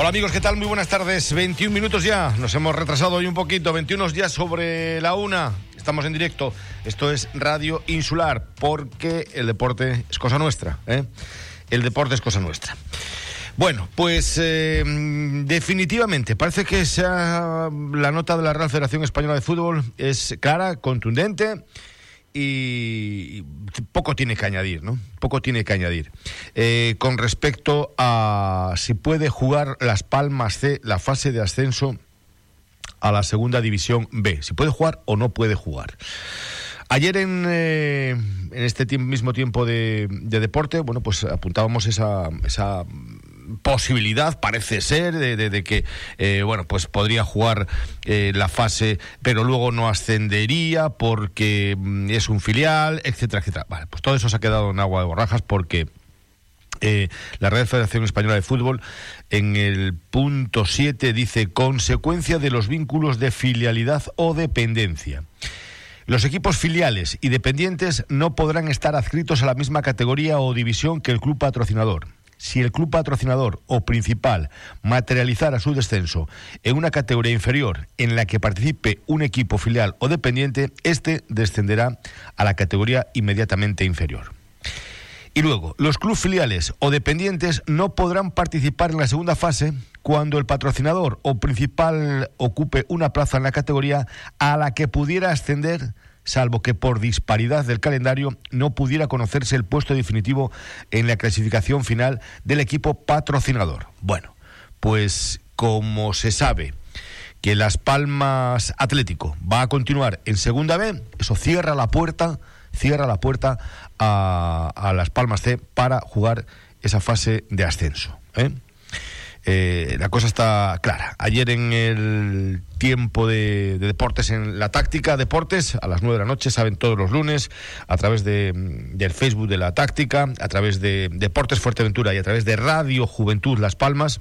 Hola amigos, ¿qué tal? Muy buenas tardes. 21 minutos ya. Nos hemos retrasado hoy un poquito. 21 ya sobre la una. Estamos en directo. Esto es Radio Insular porque el deporte es cosa nuestra. ¿eh? El deporte es cosa nuestra. Bueno, pues eh, definitivamente parece que sea la nota de la Real Federación Española de Fútbol es clara, contundente y poco tiene que añadir, ¿no? Poco tiene que añadir. Eh, con respecto a si puede jugar Las Palmas C la fase de ascenso a la segunda división B, si puede jugar o no puede jugar. Ayer en, eh, en este mismo tiempo de, de, deporte, bueno, pues apuntábamos esa, esa posibilidad, parece ser, de, que, eh, bueno, pues podría jugar eh, la fase, pero luego no ascendería porque mm, es un filial, etcétera, etcétera. Vale, pues todo eso se ha quedado en agua de borrajas porque... Eh, la Real Federación Española de Fútbol en el punto 7 dice consecuencia de los vínculos de filialidad o dependencia. Los equipos filiales y dependientes no podrán estar adscritos a la misma categoría o división que el club patrocinador si el club patrocinador o principal materializara su descenso en una categoría inferior en la que participe un equipo filial o dependiente, este descenderá a la categoría inmediatamente inferior. Y luego, los clubes filiales o dependientes no podrán participar en la segunda fase cuando el patrocinador o principal ocupe una plaza en la categoría a la que pudiera ascender salvo que por disparidad del calendario no pudiera conocerse el puesto definitivo en la clasificación final del equipo patrocinador. Bueno, pues como se sabe que Las Palmas Atlético va a continuar en Segunda B, eso cierra la puerta, cierra la puerta a, Las Palmas C para jugar esa fase de ascenso. ¿eh? Eh, la cosa está clara. Ayer en el tiempo de, deportes, en la táctica deportes, a las nueve de la noche, saben todos los lunes, a través de, del Facebook de la táctica, a través de Deportes Fuerteventura y a través de Radio Juventud Las Palmas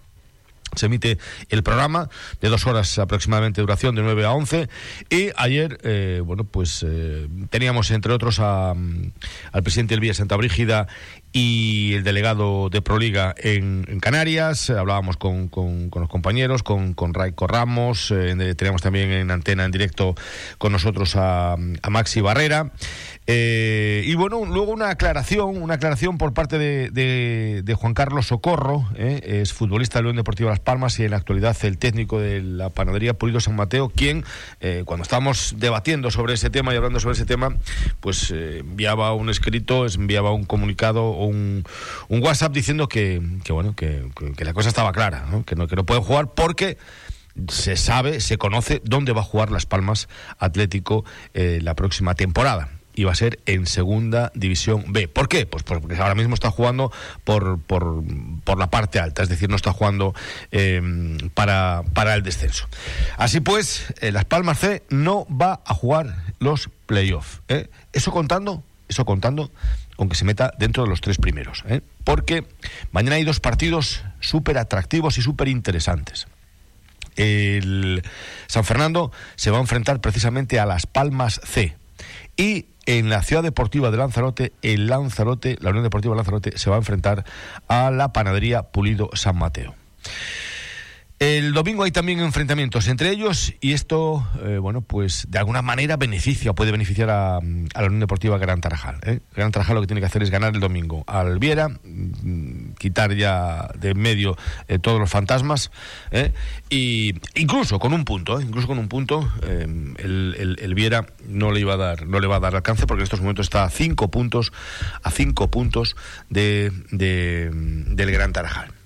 se emite el programa de dos horas aproximadamente de duración de 9 a 11 y ayer eh, bueno pues eh, teníamos entre otros a, al presidente del Villa Santa Brígida y el delegado de Proliga en, en Canarias. Hablábamos con, los compañeros con, con Raico Ramos eh, teníamos también en antena en directo con nosotros a, a Maxi Barrera. Eh, y bueno, luego una aclaración, una aclaración por parte de, Juan Carlos Socorro, eh, es futbolista del León Deportivo Las Palmas y en la actualidad el técnico de la panadería Pulido San Mateo, quien eh, cuando estábamos debatiendo sobre ese tema y hablando sobre ese tema, pues enviaba un escrito, enviaba un comunicado un, WhatsApp diciendo que, bueno, que, la cosa estaba clara, Que, no, que no puede jugar porque se sabe, se conoce dónde va a jugar Las Palmas Atlético la próxima temporada y va a ser en segunda división B. ¿Por qué? Pues porque ahora mismo está jugando por, por, por la parte alta, es decir, no está jugando em, para, para el descenso. Así pues, eh, Las Palmas C no va a jugar los playoffs. ¿eh? Eso contando, eso contando aunque se meta dentro de los tres primeros. ¿eh? Porque mañana hay dos partidos súper atractivos y súper interesantes. El San Fernando se va a enfrentar precisamente a Las Palmas C. Y en la ciudad deportiva de Lanzarote, el Lanzarote, la Unión Deportiva Lanzarote se va a enfrentar a la panadería Pulido San Mateo. El domingo hay también enfrentamientos entre ellos y esto, eh, bueno, pues de alguna manera beneficia puede beneficiar a, la Unión Deportiva Gran Tarajal. ¿eh? Gran Tarajal lo que tiene que hacer es ganar el domingo al Viera, mm, quitar ya de en medio eh, todos los fantasmas ¿eh? y incluso con un punto, incluso con un punto, el, el, Viera no le iba a dar, no le va a dar alcance porque en estos momentos está a cinco puntos, a cinco puntos de, de del Gran Tarajal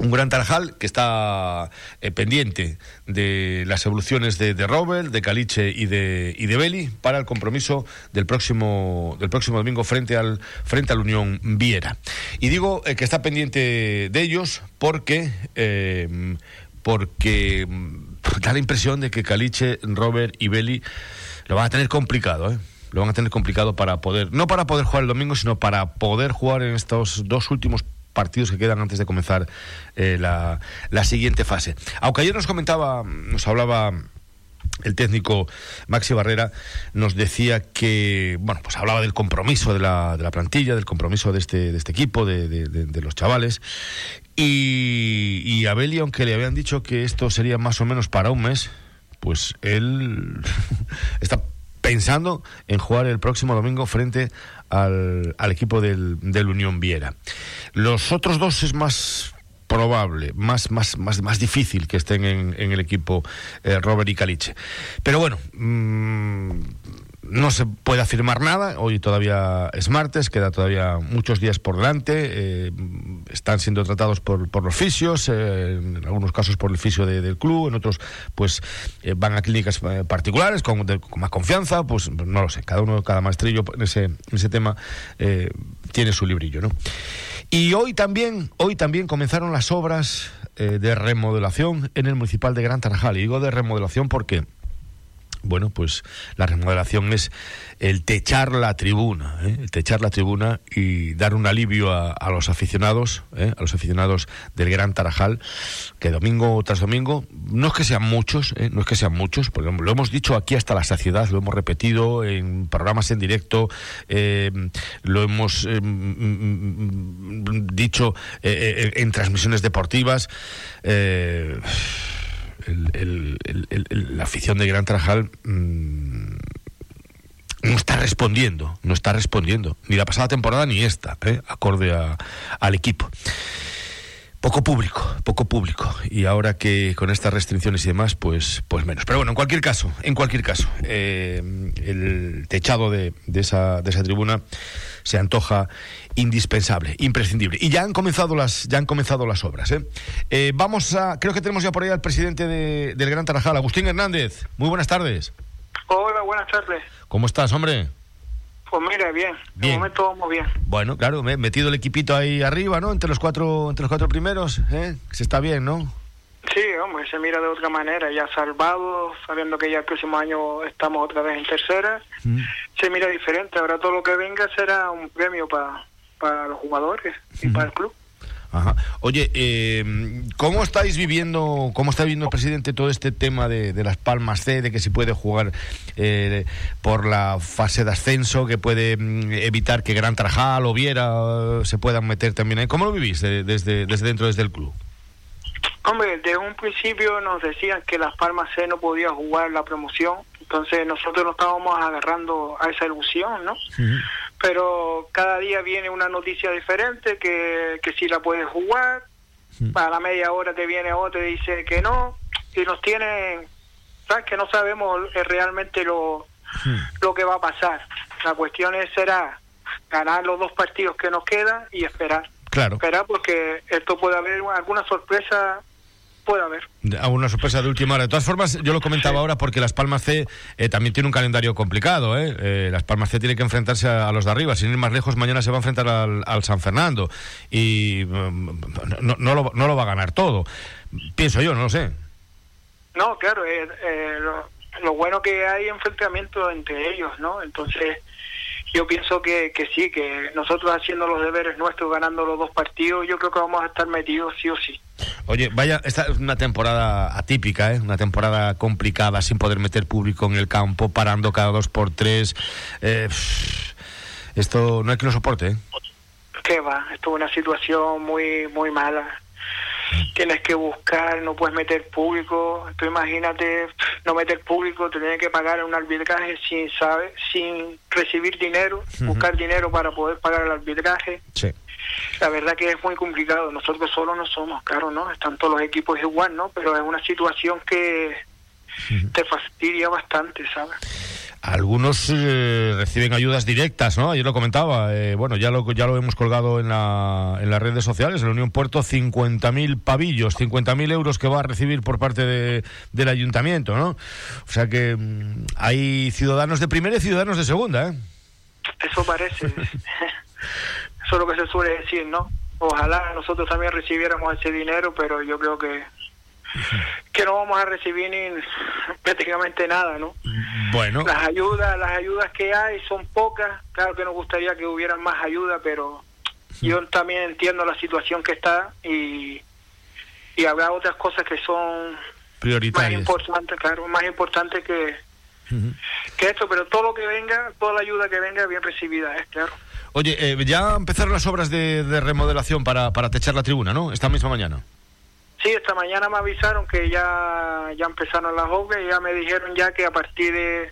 un gran Tarajal que está eh, pendiente de las evoluciones de, Robert, de Caliche y de, y de Beli para el compromiso del próximo, del próximo domingo frente al, frente al Unión Viera. Y digo eh, que está pendiente de ellos porque, eh, porque mm, da la impresión de que Caliche, Robert y Beli lo van a tener complicado, Lo van a tener complicado para poder, no para poder jugar el domingo, sino para poder jugar en estos dos últimos que quedan antes de comenzar eh, la, la, siguiente fase. Aunque ayer nos comentaba, nos hablaba el técnico Maxi Barrera nos decía que, bueno, pues hablaba del compromiso de la, de la plantilla, del compromiso de este, de este equipo, de, de, los chavales. Y, y a Beli, aunque le habían dicho que esto sería más o menos para un mes, pues él está pensando en jugar el próximo domingo frente al, equipo del, Unión Viera. Los otros dos es más probable, más, más, más, más difícil que estén en, el equipo eh, Robert y Caliche. Pero bueno, mmm, no se puede afirmar nada, hoy todavía es martes, queda todavía muchos días por delante, eh, están siendo tratados por, por los fisios, eh, en algunos casos por el fisio de, del club, en otros pues eh, van a clínicas particulares con, más confianza, pues no lo sé, cada uno, cada maestrillo en ese, ese tema tiene su librillo, ¿no? Y hoy también, hoy también comenzaron las obras de remodelación en el municipal de Gran Tarajal. Y digo de remodelación porque bueno, pues la remodelación es el techar la tribuna, ¿eh? el techar la tribuna y dar un alivio a, los aficionados, ¿eh? a los aficionados del Gran Tarajal, que domingo tras domingo, no es que sean muchos, ¿eh? no es que sean muchos, porque lo hemos dicho aquí hasta la saciedad, lo hemos repetido en programas en directo, lo hemos eh, dicho eh, en transmisiones deportivas. La afición de Gran Tarajal mmm, no está respondiendo, no está respondiendo, ni la pasada temporada ni esta, ¿eh? acorde al equipo. Poco público, poco público. Y ahora que con estas restricciones y demás, pues, pues menos. Pero bueno, en cualquier caso, en cualquier caso, eh, el techado de esa tribuna se antoja indispensable, imprescindible. Y ya han comenzado las, ya han comenzado las obras. ¿eh? Eh, vamos a, creo que tenemos ya por ahí al presidente de, del Gran Tarajal, Agustín Hernández. Muy buenas tardes. Hola, buenas tardes. ¿Cómo estás, hombre? Pues mira, bien. bien. De momento vamos bien. Bueno, claro, me he metido el equipito ahí arriba, ¿no? Entre los cuatro, entre los cuatro primeros, ¿eh? Se está bien, ¿no? Sí, hombre, se mira de otra manera, ya salvado, sabiendo que ya el próximo año estamos otra vez en tercera, mm. Se mira diferente. Ahora todo lo que venga será un premio para para los jugadores y para el club. Ajá. Oye, eh, ¿cómo estáis viviendo, cómo está viviendo el presidente todo este tema de, de las Palmas C, de que se puede jugar eh, por la fase de ascenso, que puede mm, evitar que Gran Trajal o Viera se puedan meter también ahí? ¿Cómo lo vivís de, desde, desde dentro, desde el club? Hombre, desde un principio nos decían que Las Palmas C no podía jugar la promoción, entonces nosotros nos estábamos agarrando a esa ilusión, ¿no? Pero cada día viene una noticia diferente, que, que sí la puedes jugar, -huh. para la media hora te viene otra y dice que no, y nos tienen, ¿sabes? Que no sabemos realmente lo, lo que va a pasar. La cuestión es, será ganar los dos partidos que nos quedan y esperar. Claro. Esperar porque esto puede haber alguna sorpresa puede haber. Una sorpresa de última hora. De todas formas, yo lo comentaba sí. ahora porque Las Palmas C eh, también tiene un calendario complicado. ¿eh? Eh, Las Palmas C tiene que enfrentarse a, a, los de arriba. Sin ir más lejos, mañana se va a enfrentar al, al San Fernando. Y um, no, no, lo, no, lo, va a ganar todo. Pienso yo, no lo sé. No, claro. Lo, lo, bueno que hay enfrentamiento entre ellos, ¿no? Entonces yo pienso que, que sí, que nosotros haciendo los deberes nuestros, ganando los dos partidos, yo creo que vamos a estar metidos sí o sí. Oye, vaya, esta es una temporada atípica, ¿eh? una temporada complicada, sin poder meter público en el campo, parando cada dos por tres. Eh, esto no hay que lo soporte, ¿eh? ¿Qué va? Esto es una situación muy, muy mala tienes que buscar, no puedes meter público, tú imagínate no meter público, te tienes que pagar un arbitraje sin saber, sin recibir dinero, uh -huh. buscar dinero para poder pagar el arbitraje. Sí. La verdad que es muy complicado, nosotros solo no somos, claro, ¿no? Están todos los equipos igual, ¿no? Pero es una situación que te fastidia bastante, ¿sabes? Algunos eh, reciben ayudas directas, ¿no? Ayer lo comentaba, eh, bueno, ya lo, ya lo hemos colgado en, la, en las redes sociales, en la Unión Puerto, 50.000 pavillos, 50.000 euros que va a recibir por parte de, del ayuntamiento, ¿no? O sea que mmm, hay ciudadanos de primera y ciudadanos de segunda, ¿eh? Eso parece. Eso es lo que se suele decir, ¿no? Ojalá nosotros también recibiéramos ese dinero, pero yo creo que que no vamos a recibir ni prácticamente nada, ¿no? Bueno. Las ayudas, las ayudas que hay son pocas, claro que nos gustaría que hubieran más ayuda, pero sí. yo también entiendo la situación que está y, y habrá otras cosas que son prioritarias. Más importante, claro, más importante que, que esto, pero todo lo que venga, toda la ayuda que venga, bien recibida, es claro. Oye, eh, ya empezaron las obras de, remodelación para, para techar la tribuna, ¿no? Esta misma mañana. Sí, esta mañana me avisaron que ya, ya empezaron las obras y ya me dijeron ya que a partir de,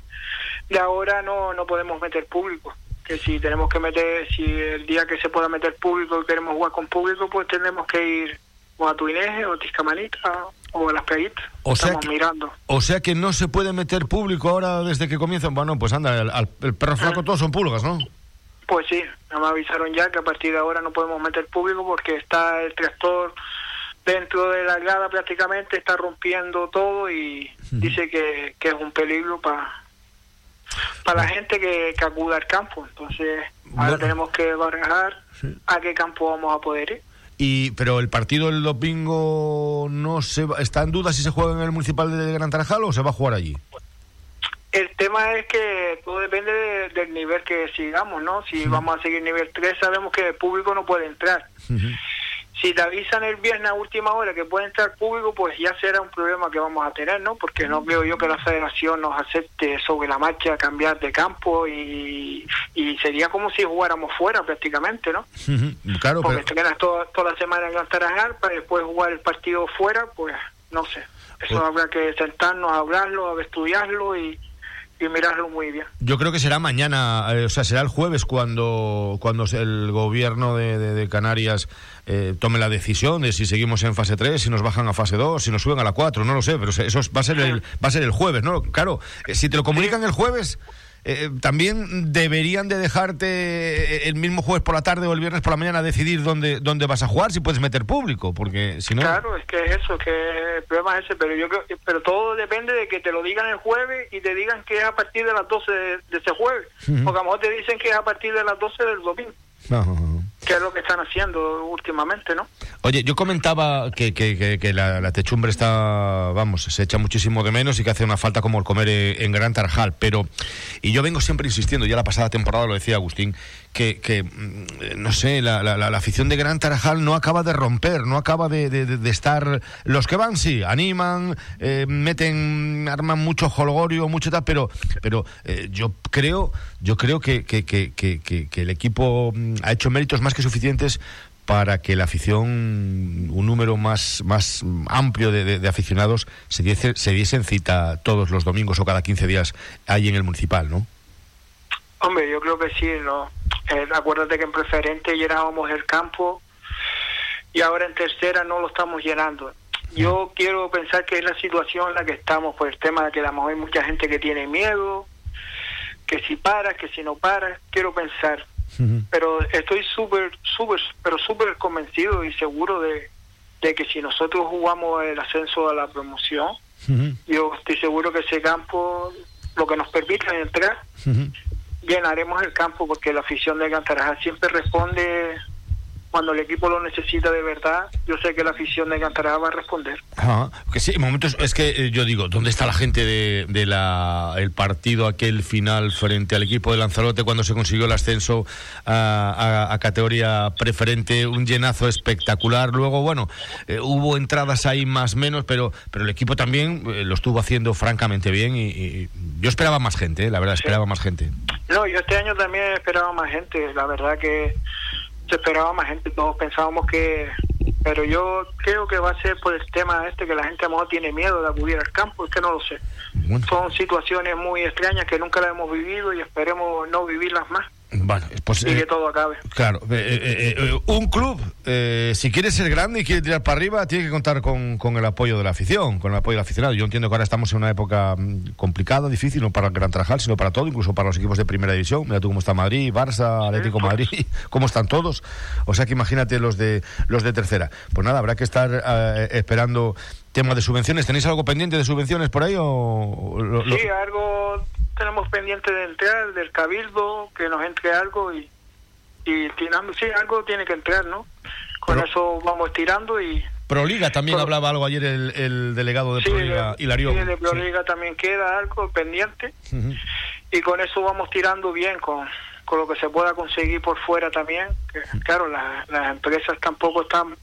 de ahora no, no podemos meter público. Que si tenemos que meter, si el día que se pueda meter público y queremos jugar con público, pues tenemos que ir o a Tuineje o a Tiscamanita o a Las Peguitas. O Estamos mirando. O sea que no se puede meter público ahora desde que comienzan. Bueno, pues anda, el, perro flaco todos son pulgas, ¿no? Pues sí, me avisaron ya que a partir de ahora no podemos meter público porque está el tractor dentro de la grada prácticamente, está rompiendo todo y dice que, es un peligro para para la gente que, que acuda al campo. Entonces, ahora tenemos que barajar a qué campo vamos a poder ir. Y, pero el partido del domingo no se está en duda si se juega en el municipal de Gran Tarajal o se va a jugar allí. El tema es que todo depende del nivel que sigamos, ¿no? Si vamos a seguir nivel 3, sabemos que el público no puede entrar. Si te avisan el viernes a última hora que puede entrar público, pues ya será un problema que vamos a tener, ¿no? Porque no veo yo que la federación nos acepte sobre la marcha cambiar de campo y, sería como si jugáramos fuera prácticamente, ¿no? Claro, Porque pero... toda, toda la semana en Tarajal para después jugar el partido fuera, pues no sé. Eso pues habrá que sentarnos a hablarlo, a estudiarlo y, y mirarlo muy bien. Yo creo que será mañana, eh, o sea, será el jueves cuando, cuando el gobierno de, Canarias eh, tome la decisión de si seguimos en fase 3, si nos bajan a fase 2, si nos suben a la 4, no lo sé, pero eso va a ser el, va a ser el jueves, ¿no? Claro, eh, si te lo comunican el jueves eh, también deberían de dejarte eh, el mismo jueves por la tarde o el viernes por la mañana decidir dónde, dónde vas a jugar, si puedes meter público, porque si no... Claro, es que es eso, que el problema es ese, pero yo creo, pero todo depende de que te lo digan el jueves y te digan que es a partir de las 12 de, ese jueves, porque a lo mejor te dicen que es a partir de las 12 del domingo que es lo que están haciendo últimamente, ¿no? Oye, yo comentaba que, que, que, la, techumbre está, vamos, se echa muchísimo de menos y que hace una falta como el comer eh, en Gran Tarjal, pero, y yo vengo siempre insistiendo, ya la pasada temporada lo decía Agustín, que, mm, no sé, la, la, afición de Gran Tarajal no acaba de romper, no acaba de, de, estar, los que van sí, animan, eh, meten, arman mucho holgorio, mucho tal, pero, pero eh, yo creo, yo creo que, que, que, el equipo mm, ha hecho méritos más que suficientes para que la afición, un número más, más amplio de, aficionados, se, diese, se diesen cita todos los domingos o cada 15 días ahí en el municipal, ¿no? Hombre, yo creo que sí, ¿no? Eh, acuérdate que en preferente llenábamos el campo y ahora en tercera no lo estamos llenando. Yo quiero pensar que es la situación en la que estamos por el tema de que a lo mejor hay mucha gente que tiene miedo, que si para, que si no para, quiero pensar pero estoy súper, súper, pero súper convencido y seguro de, que si nosotros jugamos el ascenso a la promoción, yo estoy seguro que ese campo, lo que nos permita entrar, llenaremos el campo porque la afición de Cantarajal siempre responde cuando el equipo lo necesita de verdad, yo sé que la afición de Cantará va a responder. que sí, en momentos es que eh, yo digo, ¿dónde está la gente de, de la, el partido aquel final frente al equipo de Lanzarote cuando se consiguió el ascenso a, categoría preferente? Un llenazo espectacular. Luego, bueno, eh, hubo entradas ahí más menos, pero, pero el equipo también eh, lo estuvo haciendo francamente bien y, yo esperaba más gente, la verdad, esperaba más gente. No, yo este año también esperaba más gente, la verdad que se esperaba más gente, todos pensábamos que, pero yo creo que va a ser por el tema este que la gente a lo mejor tiene miedo de acudir al campo, es que no lo sé. Son situaciones muy extrañas que nunca las hemos vivido y esperemos no vivirlas más. Bueno, pues, y que eh, todo acabe. Claro, eh, eh, un club, si quiere ser grande y quiere tirar para arriba, tiene que contar con, con, el apoyo de la afición, con el apoyo del aficionado. Yo entiendo que ahora estamos en una época mm, complicada, difícil, no para el Gran Trajal, sino para todo, incluso para los equipos de primera división. Mira tú cómo está Madrid, Barça, Atlético Madrid, cómo están todos. O sea que imagínate los de los de tercera. Pues nada, habrá que estar esperando tema de subvenciones. ¿Tenéis algo pendiente de subvenciones por ahí o Sí, algo tenemos pendiente de entrar del cabildo, que nos entre algo y, y tirando, sí, algo tiene que entrar, ¿no? Con eso vamos tirando y... Proliga también hablaba algo ayer el, el delegado de Proliga, Hilario. Sí, de Proliga también queda algo pendiente y con eso vamos tirando bien, con, con lo que se pueda conseguir por fuera también. Que, claro, las empresas tampoco están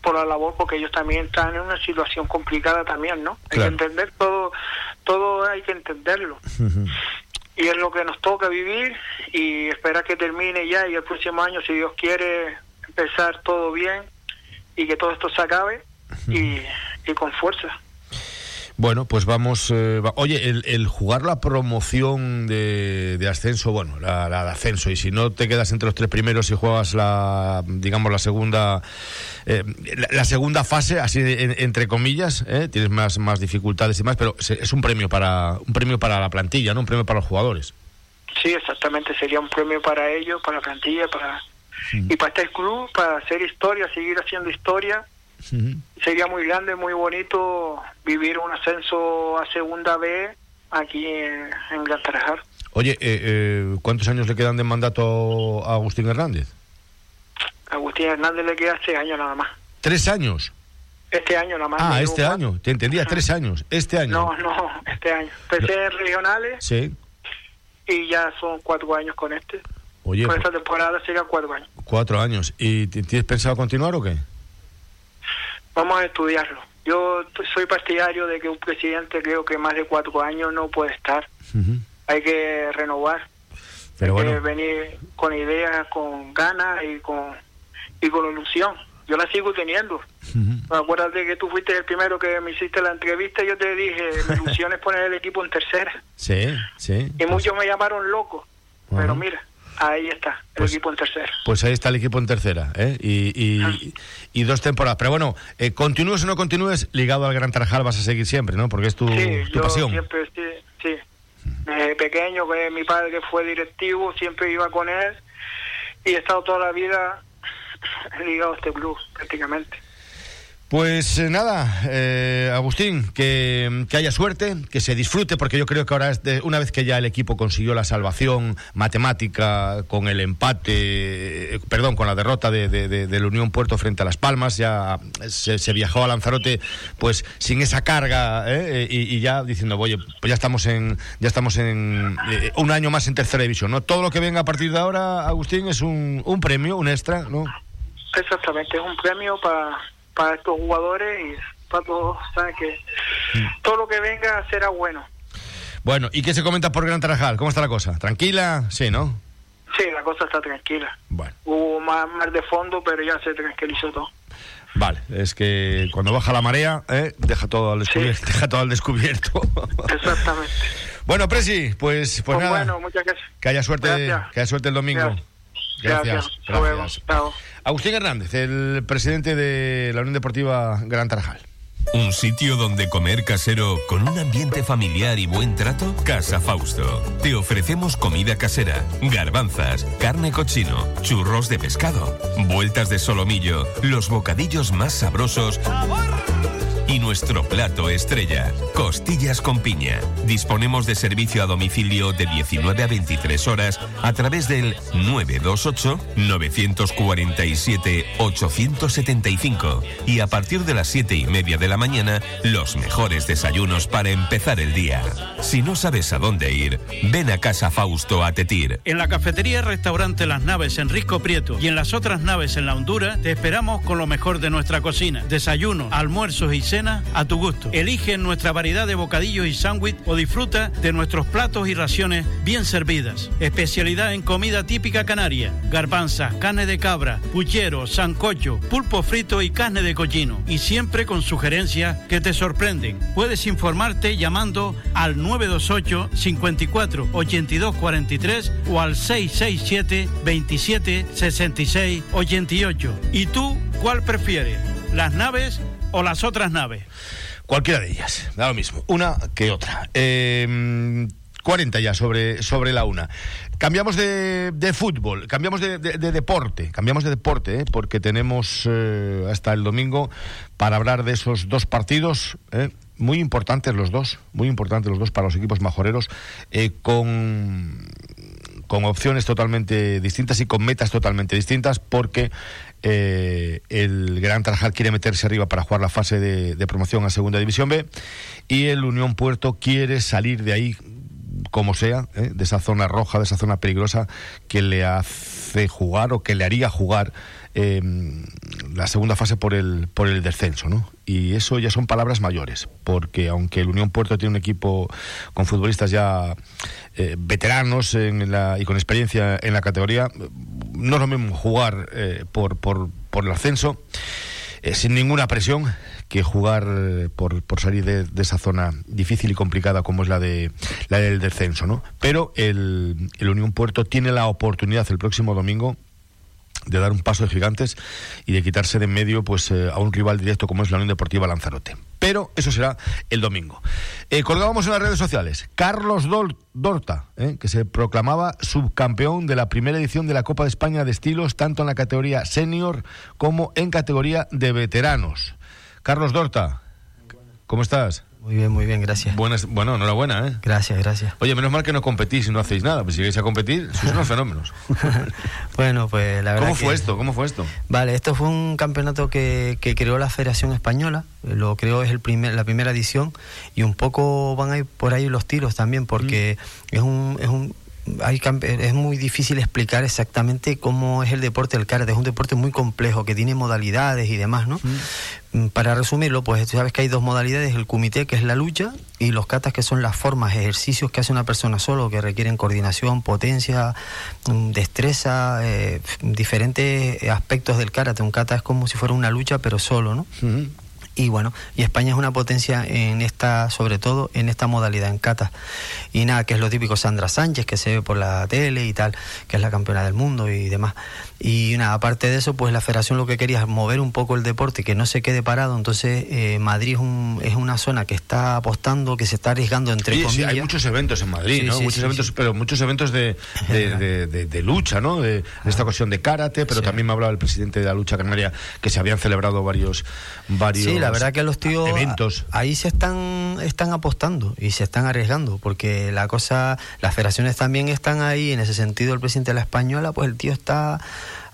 por la labor porque ellos también están en una situación complicada también, ¿no? Hay que entender todo, todo hay que entenderlo. Y es lo que nos toca vivir y esperar que termine ya y el próximo año, si Dios quiere, empezar todo bien y que todo esto se acabe y, y con fuerza. Bueno, pues vamos. Eh, oye, el, jugar la promoción de, ascenso, bueno, la, de ascenso, y si no te quedas entre los tres primeros y juegas la, digamos, la segunda, eh, la, segunda fase, así entre comillas, eh, tienes más, más dificultades y más, pero es un premio para, un premio para la plantilla, ¿no? Un premio para los jugadores. Sí, exactamente, sería un premio para ellos, para la plantilla, para y para este club, para hacer historia, seguir haciendo historia Sería muy grande, muy bonito vivir un ascenso a segunda B aquí en, Gran Tarajal. Oye, eh, eh, ¿cuántos años le quedan de mandato a Agustín Hernández? A Agustín Hernández le queda tres años nada más. ¿Tres años? Este año nada más. Ah, este año. Te entendía, tres años. Este año. No, no, este año. Empecé regionales. Sí. Y ya son cuatro años con este. Oye. Con pues esta temporada sería cuatro años. Cuatro años. ¿Y tienes pensado continuar o qué? Vamos a estudiarlo. Yo soy partidario de que un presidente creo que más de cuatro años no puede estar. Hay que renovar. Hay que venir con ideas, con ganas y con, y con ilusión. Yo la sigo teniendo. Acuérdate que tú fuiste el primero que me hiciste la entrevista y yo te dije, mi ilusión es poner el equipo en tercera. Sí, sí. Y muchos me llamaron loco. Pero mira, Ahí está, el pues, equipo en tercera. Pues ahí está el equipo en tercera, ¿eh? y, y, dos temporadas. Pero bueno, eh, continúes o no continúes, ligado al Gran Tarajal vas a seguir siempre, ¿no? Porque es tu, sí, tu yo siempre, sí. sí. pequeño, que mi padre fue directivo, siempre iba con él y he estado toda la vida ligado a este club, prácticamente. Pues eh, nada, eh, Agustín, que, haya suerte, que se disfrute, porque yo creo que ahora, de, una vez que ya el equipo consiguió la salvación matemática con el empate, eh, perdón, con la derrota de, de, la Unión Puerto frente a Las Palmas, ya se, viajó a Lanzarote, pues sin esa carga y, ya diciendo, oye, pues ya estamos en, ya estamos en un año más en tercera división, ¿no? Todo lo que venga a partir de ahora, Agustín, es un, un premio, un extra, ¿no? Exactamente, es un premio para para estos jugadores y para todos, saben que todo lo que venga será bueno. Bueno, ¿y qué se comenta por Gran Tarajal? ¿Cómo está la cosa? ¿Tranquila? Sí, ¿no? Sí, la cosa está tranquila. Bueno. Hubo más, más de fondo, pero ya se tranquilizó todo. Vale, es que cuando baja la marea, ¿eh? deja todo al descubierto. Deja todo al descubierto. Exactamente. bueno, Presi, pues, pues, pues nada. Bueno, muchas gracias. Que haya suerte, que haya suerte el domingo. Gracias. Gracias. Agustín Hernández, el presidente de la Unión Deportiva Gran Tarajal. ¿Un sitio donde comer casero con un ambiente familiar y buen trato? Casa Fausto. Te ofrecemos comida casera, garbanzas, carne cochino, churros de pescado, vueltas de solomillo, los bocadillos más sabrosos. Y nuestro plato estrella, costillas con piña. Disponemos de servicio a domicilio de 19 a 23 horas a través del 928-947-875 y a partir de las 7 y media de la mañana, los mejores desayunos para empezar el día. Si no sabes a dónde ir, ven a Casa Fausto a Tetir. En la cafetería restaurante Las Naves en Risco Prieto y en las otras naves en la Honduras, te esperamos con lo mejor de nuestra cocina. Desayuno, almuerzos y cenas a tu gusto. Elige nuestra variedad de bocadillos y sándwich o disfruta de nuestros platos y raciones bien servidas. Especialidad en comida típica canaria, garbanzas, carne de cabra, puchero, sancocho, pulpo frito y carne de cochino. Y siempre con sugerencias que te sorprenden. Puedes informarte llamando al 928 54 82 43 o al 667 27 66 88. ¿Y tú cuál prefieres? ¿Las naves o las otras naves? Cualquiera de ellas, da lo mismo, una que otra. 40 em, ya sobre, sobre la una. Cambiamos de, fútbol, cambiamos de, deporte, cambiamos de deporte, ¿eh? porque tenemos eh, hasta el domingo para hablar de esos dos partidos, ¿eh? muy importantes los dos, muy importantes los dos para los equipos majoreros, con, con opciones totalmente distintas y con metas totalmente distintas, porque eh, el Gran Tarajal quiere meterse arriba para jugar la fase de, promoción a Segunda División B y el Unión Puerto quiere salir de ahí como sea, ¿eh? de esa zona roja, de esa zona peligrosa que le hace jugar o que le haría jugar eh, la segunda fase por el, por el descenso, ¿no? Y eso ya son palabras mayores, porque aunque el Unión Puerto tiene un equipo con futbolistas ya eh, veteranos en la, y con experiencia en la categoría, no es lo mismo jugar eh, por, por, por el ascenso eh, sin ninguna presión que jugar por, por salir de, de, esa zona difícil y complicada como es la de la del descenso, ¿no? Pero el, el Unión Puerto tiene la oportunidad el próximo domingo de dar un paso de gigantes y de quitarse de en medio pues eh, a un rival directo como es la Unión Deportiva Lanzarote. Pero eso será el domingo. Eh, colgábamos en las redes sociales Carlos Dol Dorta, eh, que se proclamaba subcampeón de la primera edición de la Copa de España de estilos, tanto en la categoría senior como en categoría de veteranos. Carlos Dorta, ¿cómo estás? Muy bien, muy bien, gracias. Buenas, bueno, enhorabuena, ¿eh? Gracias, gracias. Oye, menos mal que no competís y no hacéis nada, pues si llegáis a competir, sois unos fenómenos. bueno, pues la verdad ¿Cómo que... fue esto? ¿Cómo fue esto? Vale, esto fue un campeonato que, que creó la Federación Española, lo creó es el primer, la primera edición y un poco van ahí por ahí los tiros también porque mm. es un... Es un hay, es muy difícil explicar exactamente cómo es el deporte del karate. Es un deporte muy complejo que tiene modalidades y demás, ¿no? Mm. Para resumirlo, pues tú sabes que hay dos modalidades: el kumite, que es la lucha, y los katas, que son las formas, ejercicios que hace una persona solo, que requieren coordinación, potencia, destreza, eh, diferentes aspectos del karate. Un kata es como si fuera una lucha, pero solo, ¿no? Mm y bueno, y España es una potencia en esta, sobre todo en esta modalidad, en kata. Y nada, que es lo típico Sandra Sánchez, que se ve por la tele y tal, que es la campeona del mundo y demás. Y nada, aparte de eso, pues la federación lo que quería es mover un poco el deporte, que no se quede parado. Entonces, eh, Madrid es, un, es, una zona que está apostando, que se está arriesgando entre sí, comillas. Sí, hay muchos eventos en Madrid, sí, ¿no? Muchos eventos, pero muchos eventos de, de, de, lucha, ¿no? De, esta ocasión de karate, pero también me ha hablado el presidente de la lucha canaria que se habían celebrado varios, varios Sí, la verdad que los tíos eventos. ahí se están, están apostando y se están arriesgando, porque la cosa, las federaciones también están ahí, en ese sentido el presidente de la española, pues el tío está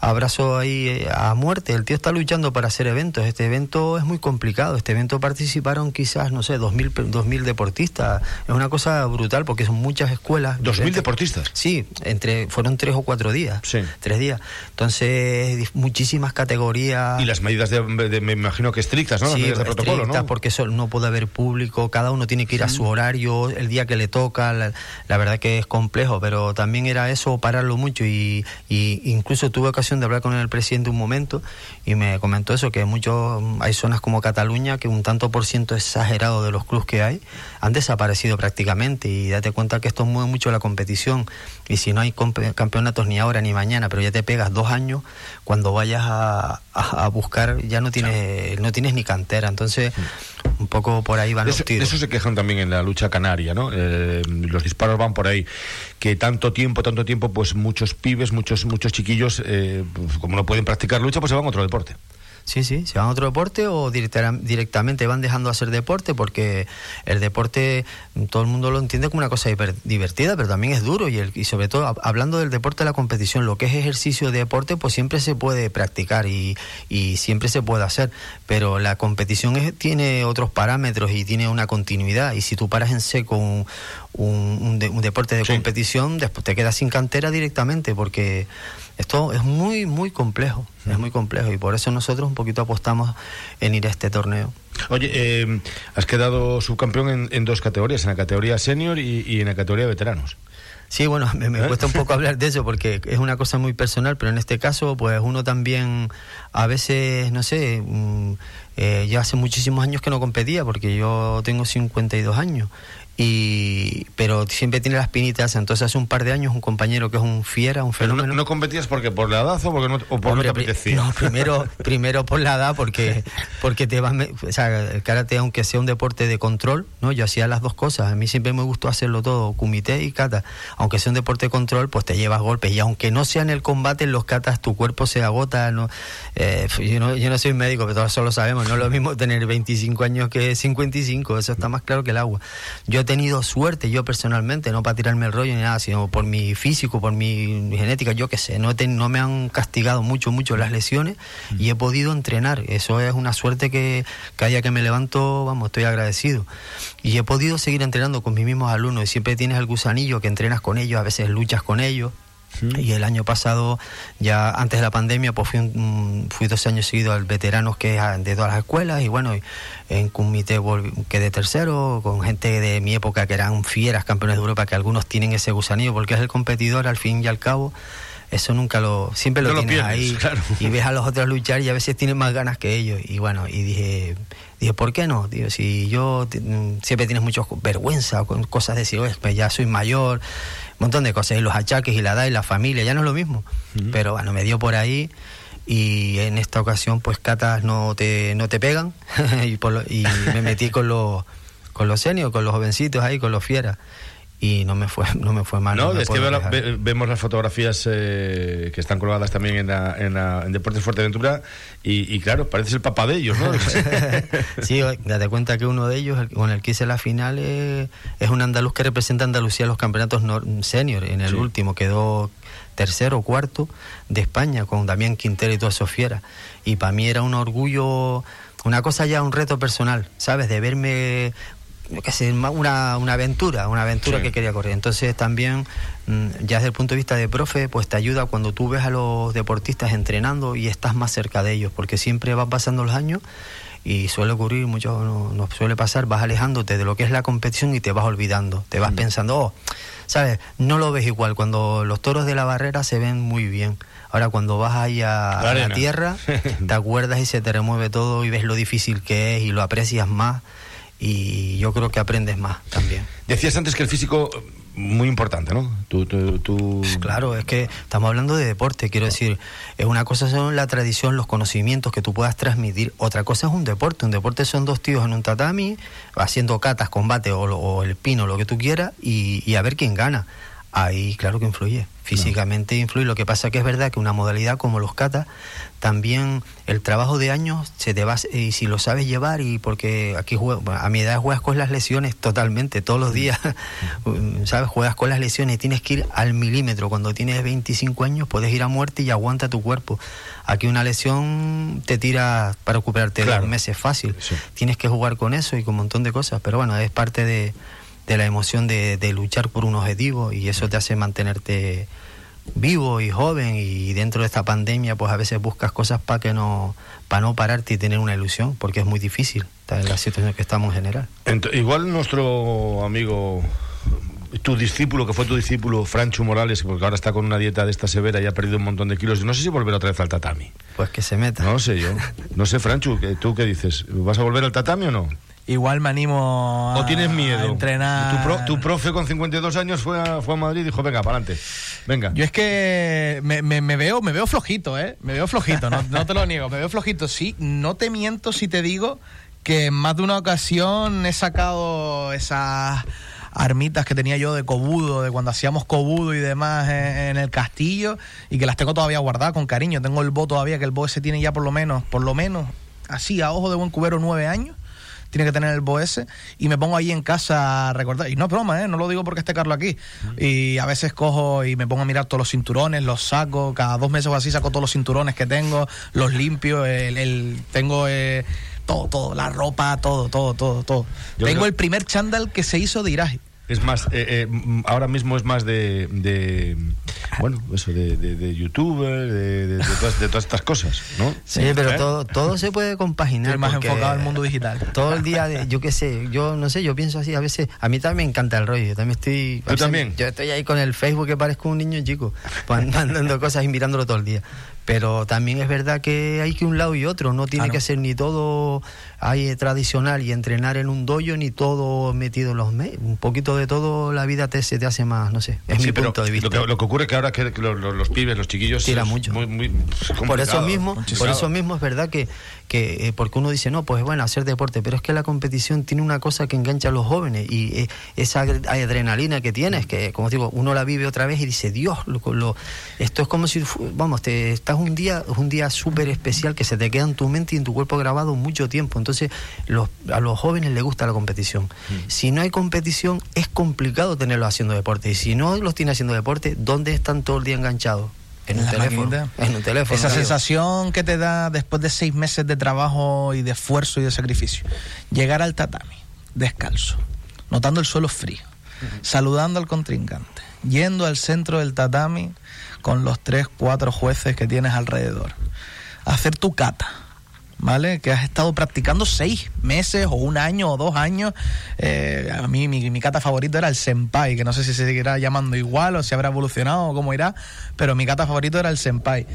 abrazo ahí a muerte. El tío está luchando para hacer eventos. Este evento es muy complicado. Este evento participaron quizás, no sé, dos mil, dos mil deportistas. Es una cosa brutal porque son muchas escuelas. ¿Dos mil deportistas? Sí, entre, fueron tres o cuatro días. Sí. Tres días. Entonces, muchísimas categorías. Y las medidas, de, de me imagino que estrictas, ¿no? Las sí, medidas de protocolo, estrictas, ¿no? porque eso no puede haber público. Cada uno tiene que ir a su horario, el día que le toca. La, la verdad que es complejo, pero también era eso, pararlo mucho. Y, y incluso tuve ocasión de hablar con el presidente un momento y me comentó eso, que muchos, hay zonas como Cataluña que un tanto por ciento exagerado de los clubes que hay han desaparecido prácticamente y date cuenta que esto mueve mucho la competición y si no hay campeonatos ni ahora ni mañana, pero ya te pegas dos años, cuando vayas a, a, a buscar ya no tienes, no tienes ni cantera, entonces un poco por ahí van los tiros. De eso se quejan también en la lucha canaria, ¿no? Eh, los disparos van por ahí. Que tanto tiempo, tanto tiempo, pues muchos pibes, muchos, muchos chiquillos, eh, pues, como no pueden practicar lucha, pues se van a otro deporte. Sí, sí, se van a otro deporte o directa, directamente van dejando de hacer deporte porque el deporte todo el mundo lo entiende como una cosa hiper, divertida, pero también es duro y, el, y sobre todo hablando del deporte de la competición, lo que es ejercicio de deporte pues siempre se puede practicar y, y siempre se puede hacer, pero la competición es, tiene otros parámetros y tiene una continuidad y si tú paras en seco un, un, un, de, un deporte de sí. competición, después te quedas sin cantera directamente porque esto es muy, muy complejo, es muy complejo y por eso nosotros un poquito apostamos en ir a este torneo. Oye, eh, has quedado subcampeón en, en, dos categorías, en la categoría senior y, y en la categoría de veteranos. Sí, bueno, me, me ¿Eh? cuesta un poco hablar de eso porque es una cosa muy personal, pero en este caso, pues uno también a veces, no sé, mm, eh, ya hace muchísimos años que no competía porque yo tengo 52 años y pero siempre tiene las pinitas entonces hace un par de años un compañero que es un fiera un fenómeno no, no, competías porque por la edad o porque no, o por Hombre, no te apetecía. no, primero primero por la edad porque porque te vas o sea el karate aunque sea un deporte de control no yo hacía las dos cosas. A mí siempre me gustó hacerlo todo kumite y kata. Aunque sea un deporte de control pues te llevas golpes. Y aunque no sea en el combate en los katas tu cuerpo se agota no eh, yo no yo no soy médico pero todos eso lo sabemos. No es lo mismo tener 25 años que 55 eso está más claro que el agua. Yo tenido suerte yo personalmente, no para tirarme el rollo ni nada, sino por mi físico, por mi genética, yo qué sé, no, no me han castigado mucho, mucho las lesiones y he podido entrenar. Eso es una suerte que cada día que me levanto, vamos, estoy agradecido. Y he podido seguir entrenando con mis mismos alumnos y siempre tienes el gusanillo que entrenas con ellos, a veces luchas con ellos, y el año pasado, ya antes de la pandemia, pues fui, fui dos años seguidos al veteranos que es de todas las escuelas y bueno, en comité quedé tercero con gente de mi época que eran fieras campeones de Europa, que algunos tienen ese gusanillo porque es el competidor al fin y al cabo eso nunca lo siempre lo tienes ahí y ves a los otros luchar y a veces tienen más ganas que ellos. Y bueno y dije dije por qué no digo si yo siempre tienes mucha vergüenza con cosas de decir pues ya soy mayor montón de cosas, y los achaques y la edad y la familia, ya no es lo mismo. Pero bueno, me dio por ahí y en esta ocasión pues catas no te, no te pegan y, y me metí con los, con los senios, con los jovencitos ahí, con los fieras y no me fue no me fue mal. No, es que vemos las fotografías eh, que están colgadas también en, la, en, la, en Deportes Fuerteventura y, y, claro, pareces el papá de ellos, ¿no? sí, date cuenta que uno de ellos, con el que hice la final, es, un andaluz que representa a Andalucía en los campeonatos senior. En el último quedó tercero o cuarto de España con Damián Quintero y toda Sofiera. Y para mí era un orgullo una cosa ya, un reto personal, ¿sabes? De verme que una, una aventura, una aventura que quería correr. Entonces también, mm, ya desde el punto de vista de profe, pues te ayuda cuando tú ves a los deportistas entrenando y estás más cerca de ellos, porque siempre van pasando los años y suele ocurrir, mucho nos suele pasar, vas alejándote de lo que es la competición y te vas olvidando, te vas mm. pensando, oh, ¿sabes? No lo ves igual, cuando los toros de la barrera se ven muy bien. Ahora cuando vas ahí a, a la tierra, te acuerdas y se te remueve todo y ves lo difícil que es y lo aprecias más y yo creo que aprendes más también. Decías antes que el físico muy importante, ¿no? Tú, Claro, es que estamos hablando de deporte, quiero decir, es una cosa son la tradición, los conocimientos que tú puedas transmitir, otra cosa es un deporte, un deporte son dos tíos en un tatami haciendo catas, combate o, el pino, lo que tú quieras y, y a ver quién gana. Ahí claro que influye físicamente influye. Lo que pasa que es verdad que una modalidad como los kata, también el trabajo de años se te va, y si lo sabes llevar, y porque aquí a mi edad juegas con las lesiones totalmente, todos los días, ¿sabes? Juegas con las lesiones y tienes que ir al milímetro. Cuando tienes 25 años puedes ir a muerte y aguanta tu cuerpo. Aquí una lesión te tira para recuperarte dos meses fácil. Tienes que jugar con eso y con un montón de cosas, pero bueno, es parte de de la emoción de, luchar por un objetivo y eso te hace mantenerte vivo y joven y dentro de esta pandemia pues a veces buscas cosas para que no para no pararte y tener una ilusión porque es muy difícil en la situación que estamos en general. Igual nuestro amigo tu discípulo que fue tu discípulo Franchu Morales porque ahora está con una dieta de esta severa y ha perdido un montón de kilos no sé si volverá otra vez al tatami. Pues que se meta. No sé yo no sé Franchu tú qué dices vas a volver al tatami o no igual me animo a, ¿O tienes miedo? entrenar. Tu, profe con 52 años fue a, fue a Madrid y dijo, venga, para adelante. Venga. Yo es que me, me, veo, me veo flojito, ¿eh? Me veo flojito, no, no te lo niego, me veo flojito. Sí, no te miento si te digo que en más de una ocasión he sacado esas armitas que tenía yo de cobudo, de cuando hacíamos cobudo y demás en, el castillo, y que las tengo todavía guardadas con cariño. Tengo el bo todavía, que el bo ese tiene ya por lo menos, por lo menos, así a ojo de buen cubero, nueve años tiene que tener el BOS y me pongo ahí en casa a recordar. Y no es broma, ¿eh? no lo digo porque esté Carlos aquí. Y a veces cojo y me pongo a mirar todos los cinturones, los saco, cada dos meses o así saco todos los cinturones que tengo, los limpio, el, tengo... Eh, todo, todo, la ropa, todo, todo, todo, todo. Tengo el primer chándal que se hizo de Iraje es más, eh, eh, ahora mismo es más de, de bueno, eso, de, de, youtuber, de, todas, de todas estas cosas, ¿no? Sí, pero ¿Eh? todo, todo se puede compaginar. Estoy más enfocado al mundo digital. Todo el día, de, yo qué sé, yo no sé, yo pienso así, a veces, a mí también me encanta el rollo, yo también estoy... ¿Tú también? Yo estoy ahí con el Facebook que parezco un niño chico, mandando cosas y mirándolo todo el día. Pero también es verdad que hay que un lado y otro, no tiene que ser ni todo ahí tradicional y entrenar en un dojo, ni todo metido en los medios. Un poquito de todo, la vida te, se te hace más, no sé, es mi punto de vista. Lo que, ocurre que ahora que los, los pibes, los chiquillos... Tira mucho. por eso mismo, por eso mismo es verdad que, que eh, porque uno dice, no, pues bueno, hacer deporte, pero es que la competición tiene una cosa que engancha a los jóvenes y eh, esa adrenalina que tienes, que como digo, uno la vive otra vez y dice, Dios, lo, esto es como si, vamos, te estás un día, un día súper especial que se te queda en tu mente y en tu cuerpo grabado mucho tiempo. Entonces, los, a los jóvenes les gusta la competición. Mm. Si no hay competición, es complicado tenerlos haciendo deporte. Y si no los tiene haciendo deporte, ¿dónde están todo el día enganchados? En, un teléfono, en un teléfono. Esa sensación que te da después de seis meses de trabajo y de esfuerzo y de sacrificio. Llegar al tatami, descalzo, notando el suelo frío, saludando al contrincante, yendo al centro del tatami con los tres, cuatro jueces que tienes alrededor. Hacer tu cata ¿vale? Que has estado practicando seis meses o un año o dos años. Eh, a mí mi, mi, kata favorito era el senpai, que no sé si se seguirá llamando igual o si habrá evolucionado o cómo irá, pero mi kata favorito era el senpai.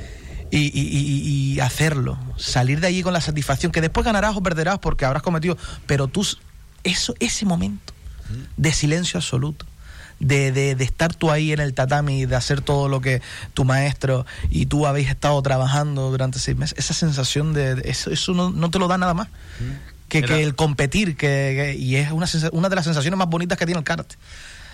Y, y, y, hacerlo, salir de allí con la satisfacción, que después ganarás o perderás porque habrás cometido, pero tú, eso, ese momento de silencio absoluto, de, de, estar tú ahí en el tatami, de hacer todo lo que tu maestro y tú habéis estado trabajando durante seis meses, esa sensación de, eso, eso no, te lo da nada más. Que, que, el competir, que, y es una, una de las sensaciones más bonitas que tiene el karate.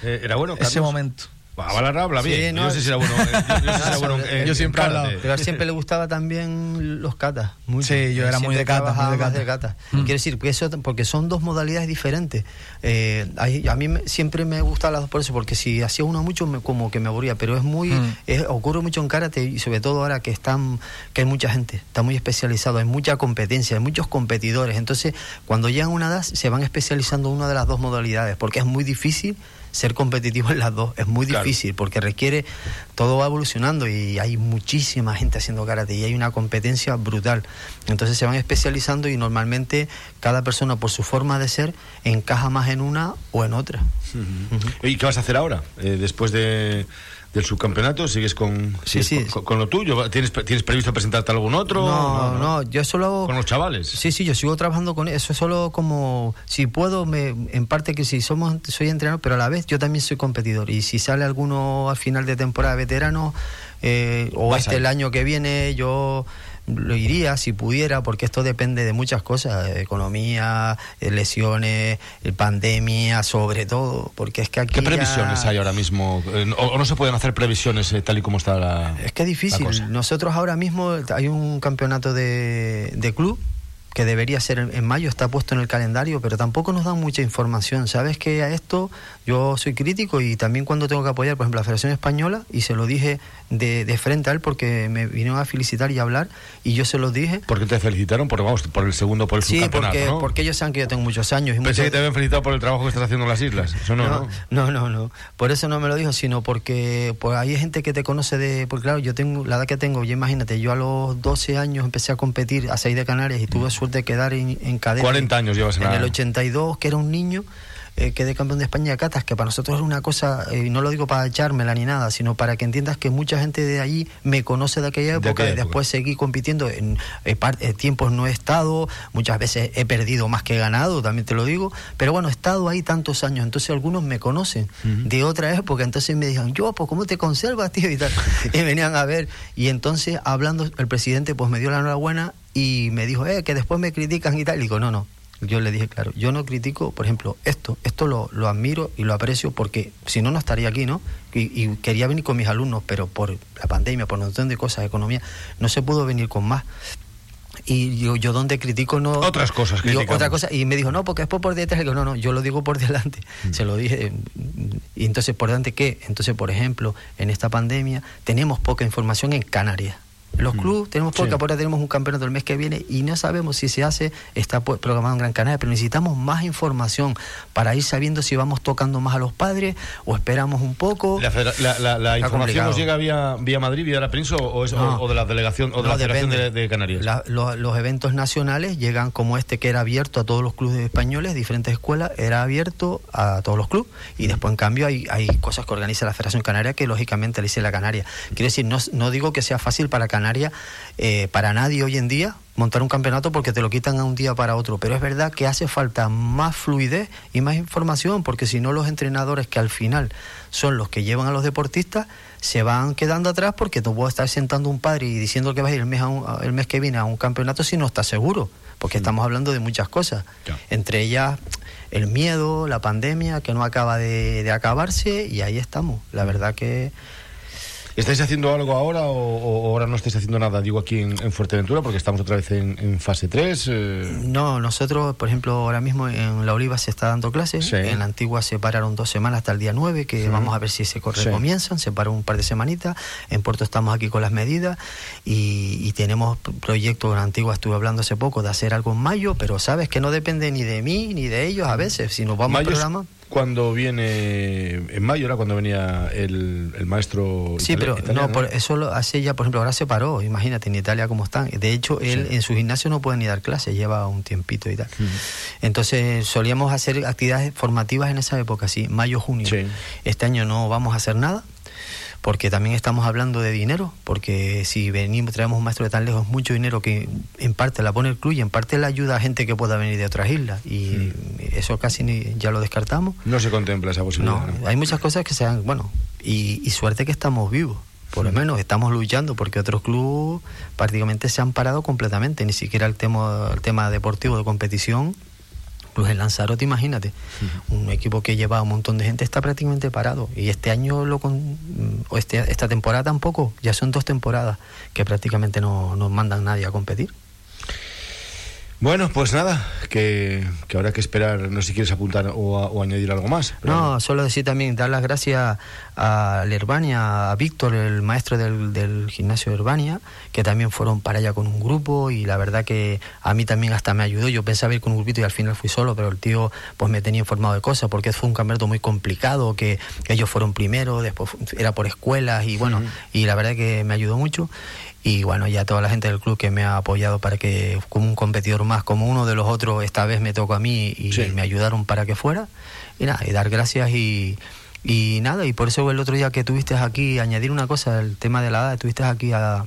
Eh, era bueno, Ese momento. Hablar habla bien. yo no sé si era bueno. Yo, siempre he hablado. Pero a siempre le gustaba también los katas. Sí, yo era muy de. Muy de kata. Mm. Quiero decir, que eso, porque son dos modalidades diferentes. Eh, a, mí siempre me gusta las dos por eso, porque si hacía uno mucho, me, como que me aburría. Pero es muy. Mm. ocurre mucho en karate y sobre todo ahora que están que hay mucha gente, está muy especializado, hay mucha competencia, hay muchos competidores. Entonces, cuando llegan a una edad, se van especializando en una de las dos modalidades, porque es muy difícil ser competitivo en las dos es muy difícil porque requiere, todo va evolucionando y hay muchísima gente haciendo karate y hay una competencia brutal. Entonces se van especializando y normalmente cada persona por su forma de ser encaja más en una o en otra. ¿Y qué vas a hacer ahora? Eh, después de del subcampeonato? ¿Sigues con, Con, lo tuyo? ¿Tienes, ¿Tienes previsto presentarte algún otro? No, no, yo solo... ¿Con los chavales? Sí, sí, yo sigo trabajando con eso, solo como, si puedo, me, en parte que si somos, soy entrenador, pero a la vez yo también soy competidor. Y si sale alguno al final de temporada veterano, eh, o este el año que viene, yo lo iría si pudiera, porque esto depende de muchas cosas, economía, eh, lesiones, eh, pandemia, sobre todo, porque es que aquí... ¿Qué previsiones hay ahora mismo? Eh, ¿O no se pueden hacer previsiones tal y como está la... Es que es difícil. Nosotros ahora mismo hay un campeonato de, de club que debería ser en, mayo, está puesto en el calendario, pero tampoco nos dan mucha información. Sabes que a esto yo soy crítico y también cuando tengo que apoyar, por ejemplo, la Federación Española, y se lo dije de, de frente a él porque me vinieron a felicitar y a hablar, y yo se lo dije. ¿Por qué te felicitaron? Porque vamos, por el segundo, por el sí, porque, porque ellos saben que yo tengo muchos años. Y Pensé que te habían felicitado por el trabajo que estás haciendo en las islas. Eso no, no, no, no, no. Por eso no me lo dijo, sino porque pues, hay gente que te conoce de. Porque claro, yo tengo la edad que tengo, y imagínate, yo a los 12 años empecé a competir a 6 de Canarias y tuve suerte de quedar en, en cadena. 40 años llevas en En el 82, que era un niño eh, quedé campeón de España de catas, que para nosotros es una cosa, y eh, no lo digo para echármela ni nada, sino para que entiendas que mucha gente de allí me conoce de aquella época, y después seguí compitiendo, en eh, eh, tiempos no he estado, muchas veces he perdido más que ganado, también te lo digo, pero bueno, he estado ahí tantos años, entonces algunos me conocen de otra época, entonces me dijeron, yo, pues ¿cómo te conservas, tío? Y, tal. y venían a ver, y entonces hablando, el presidente pues me dio la enhorabuena y me dijo, eh, que después me critican y tal, y digo, no, no, yo le dije, claro, yo no critico, por ejemplo, esto, esto lo, lo admiro y lo aprecio porque si no, no estaría aquí, ¿no? Y, quería venir con mis alumnos, pero por la pandemia, por un montón de cosas, economía, no se pudo venir con más. Y yo, yo donde critico no... Otras cosas, yo, otra cosa Y me dijo, no, porque es por detrás. Y digo, no, no, yo lo digo por delante. Mm. Se lo dije. Y entonces, ¿por delante qué? Entonces, por ejemplo, en esta pandemia tenemos poca información en Canarias los mm. clubes tenemos porque ahora tenemos un campeonato el mes que viene y no sabemos si se hace, está programado en Gran Canaria, pero necesitamos más información para ir sabiendo si vamos tocando más a los padres o esperamos un poco. ¿La, información nos llega vía, vía Madrid, vía la prensa o, o, de la delegación o de la Federación de, Canarias? los, eventos nacionales llegan como este que era abierto a todos los clubes españoles, diferentes escuelas, era abierto a todos los clubes y después en cambio hay, hay cosas que organiza la Federación Canaria que lógicamente le dice la Canaria. Quiero decir, no, no digo que sea fácil para Canarias eh, para nadie hoy en día, montar un campeonato porque te lo quitan a un día para otro. Pero es verdad que hace falta más fluidez y más información, porque si no los entrenadores que al final son los que llevan a los deportistas, se van quedando atrás porque no puedo estar sentando un padre y diciendo que va a ir el mes, el mes que viene a un campeonato si no está seguro, porque estamos hablando de muchas cosas, entre ellas el miedo, la pandemia que no acaba de, de acabarse y ahí estamos. La verdad que ¿Estáis haciendo algo ahora o, ahora no estáis haciendo nada? Digo aquí en, Fuerteventura porque estamos otra vez en, fase 3. Eh. No, nosotros, por ejemplo, ahora mismo en La Oliva se está dando clases. En la Antigua se pararon dos semanas hasta el día 9, que vamos a ver si se recomienzan. Se paró un par de semanitas. En Puerto estamos aquí con las medidas y, tenemos proyectos. En la Antigua estuve hablando hace poco de hacer algo en mayo, pero sabes que no depende ni de mí ni de ellos a veces. Si nos vamos al programa cuando viene en mayo era cuando venía el, el maestro sí pero no por eso hace ya por ejemplo ahora se paró imagínate en Italia cómo están. De hecho él en su gimnasio no puede ni dar clases lleva un tiempito y tal. Entonces solíamos hacer actividades formativas en esa época sí mayo junio. Este año no vamos a hacer nada porque también estamos hablando de dinero, porque si venimos, traemos un maestro de tan lejos, mucho dinero que en parte la pone el club y en parte la ayuda a gente que pueda venir de otras islas. Y hmm. eso casi ni, ya lo descartamos. No se contempla esa posibilidad. No, hay muchas cosas que se han, bueno, y, suerte que estamos vivos. Por lo hmm. menos estamos luchando porque otros clubes prácticamente se han parado completamente, ni siquiera el tema, el tema deportivo de competición pues el Lanzarote, imagínate, un equipo que lleva un montón de gente está prácticamente parado. Y este año, lo con, o este, esta temporada tampoco, ya son dos temporadas que prácticamente no nos mandan nadie a competir. Bueno, pues nada, que, que habrá que esperar, no sé si quieres apuntar o, añadir algo más. No, solo decir también, dar las gracias a Herbania, a Víctor, el maestro del, del gimnasio de Herbania, que también fueron para allá con un grupo y la verdad que a mí también hasta me ayudó. Yo pensaba ir con un grupito y al final fui solo, pero el tío pues me tenía informado de cosas porque fue un campeonato muy complicado, que ellos fueron primero, después era por escuelas y bueno, y la verdad que me ayudó mucho y bueno, ya toda la gente del club que me ha apoyado para que como un competidor más, como uno de los otros, esta vez me tocó a mí y me ayudaron para que fuera. Y nada, y dar gracias y, y nada, y por eso el otro día que tuviste aquí, añadir una cosa, el tema de la edad, tuviste aquí a,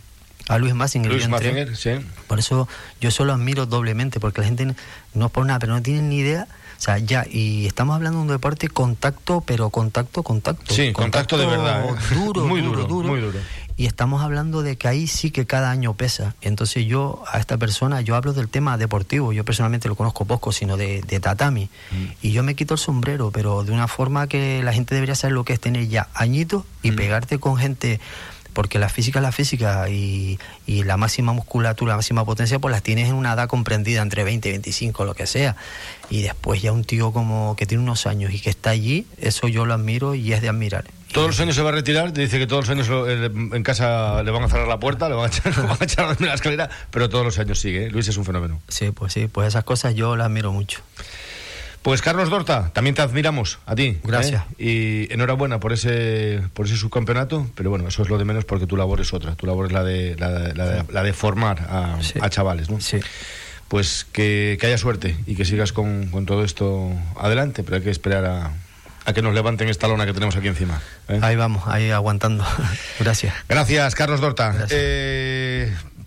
a Luis Massinger. Luis Massinger, sí. Por eso yo solo admiro doblemente, porque la gente no es por nada, pero no tienen ni idea. O sea, ya, y estamos hablando de un deporte contacto, pero contacto, contacto. Sí, contacto, de verdad. ¿eh? Duro, muy duro, duro, muy duro y estamos hablando de que ahí sí que cada año pesa. Entonces yo a esta persona, yo hablo del tema deportivo, yo personalmente lo conozco poco, sino de, tatami, mm. y yo me quito el sombrero, pero de una forma que la gente debería saber lo que es tener ya añitos y mm. pegarte con gente porque la física es la física y, y, la máxima musculatura, la máxima potencia, pues las tienes en una edad comprendida entre 20 y 25, lo que sea. Y después ya un tío como que tiene unos años y que está allí, eso yo lo admiro y es de admirar. Todos los años se va a retirar, te dice que todos los años en casa le van a cerrar la puerta, le van a echar, le van a, echar la escalera, pero todos los años sigue. ¿eh? Luis es un fenómeno. Sí, pues sí, pues esas cosas yo las admiro mucho. Pues Carlos Dorta, también te admiramos a ti. ¿eh? Gracias. Y enhorabuena por ese por ese subcampeonato, pero bueno, eso es lo de menos porque tu labor es otra. Tu labor es la de, la, de, formar a, chavales, ¿no? Sí. Pues que, haya suerte y que sigas con, con todo esto adelante, pero hay que esperar a, a que nos levanten esta lona que tenemos aquí encima. ¿eh? Ahí vamos, ahí aguantando. Gracias. Gracias, Carlos Dorta. Eh,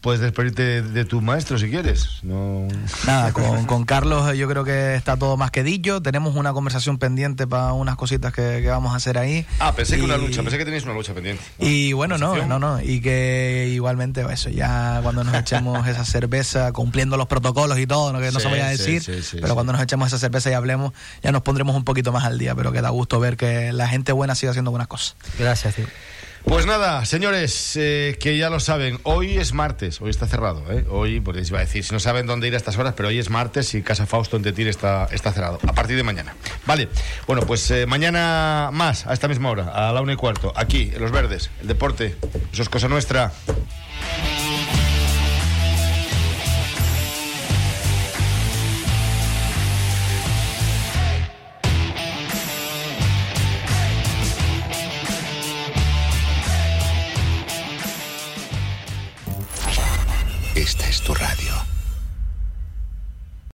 puedes despedirte de tu maestro si quieres. No... Nada, con, Carlos yo creo que está todo más que dicho. Tenemos una conversación pendiente para unas cositas que, vamos a hacer ahí. Ah, pensé que una lucha, pensé que tenéis una lucha pendiente. Y bueno, no, no, no. Y que igualmente eso, ya cuando nos echemos esa cerveza, cumpliendo los protocolos y todo, ¿no? que no se vaya a decir, pero cuando nos echemos esa cerveza y hablemos, ya nos pondremos un poquito más al día, pero que da gusto ver que la gente buena sigue haciendo buenas cosas. Gracias, tío. Pues nada, señores, eh, que ya lo saben, hoy es martes, hoy está cerrado, ¿eh? Hoy, porque iba a decir, si no saben dónde ir a estas horas, pero hoy es martes y Casa Fausto en Tetir está, está cerrado, a partir de mañana. Vale, bueno, pues eh, mañana más, a esta misma hora, a la una y cuarto, aquí, en Los Verdes, el deporte, eso es cosa nuestra.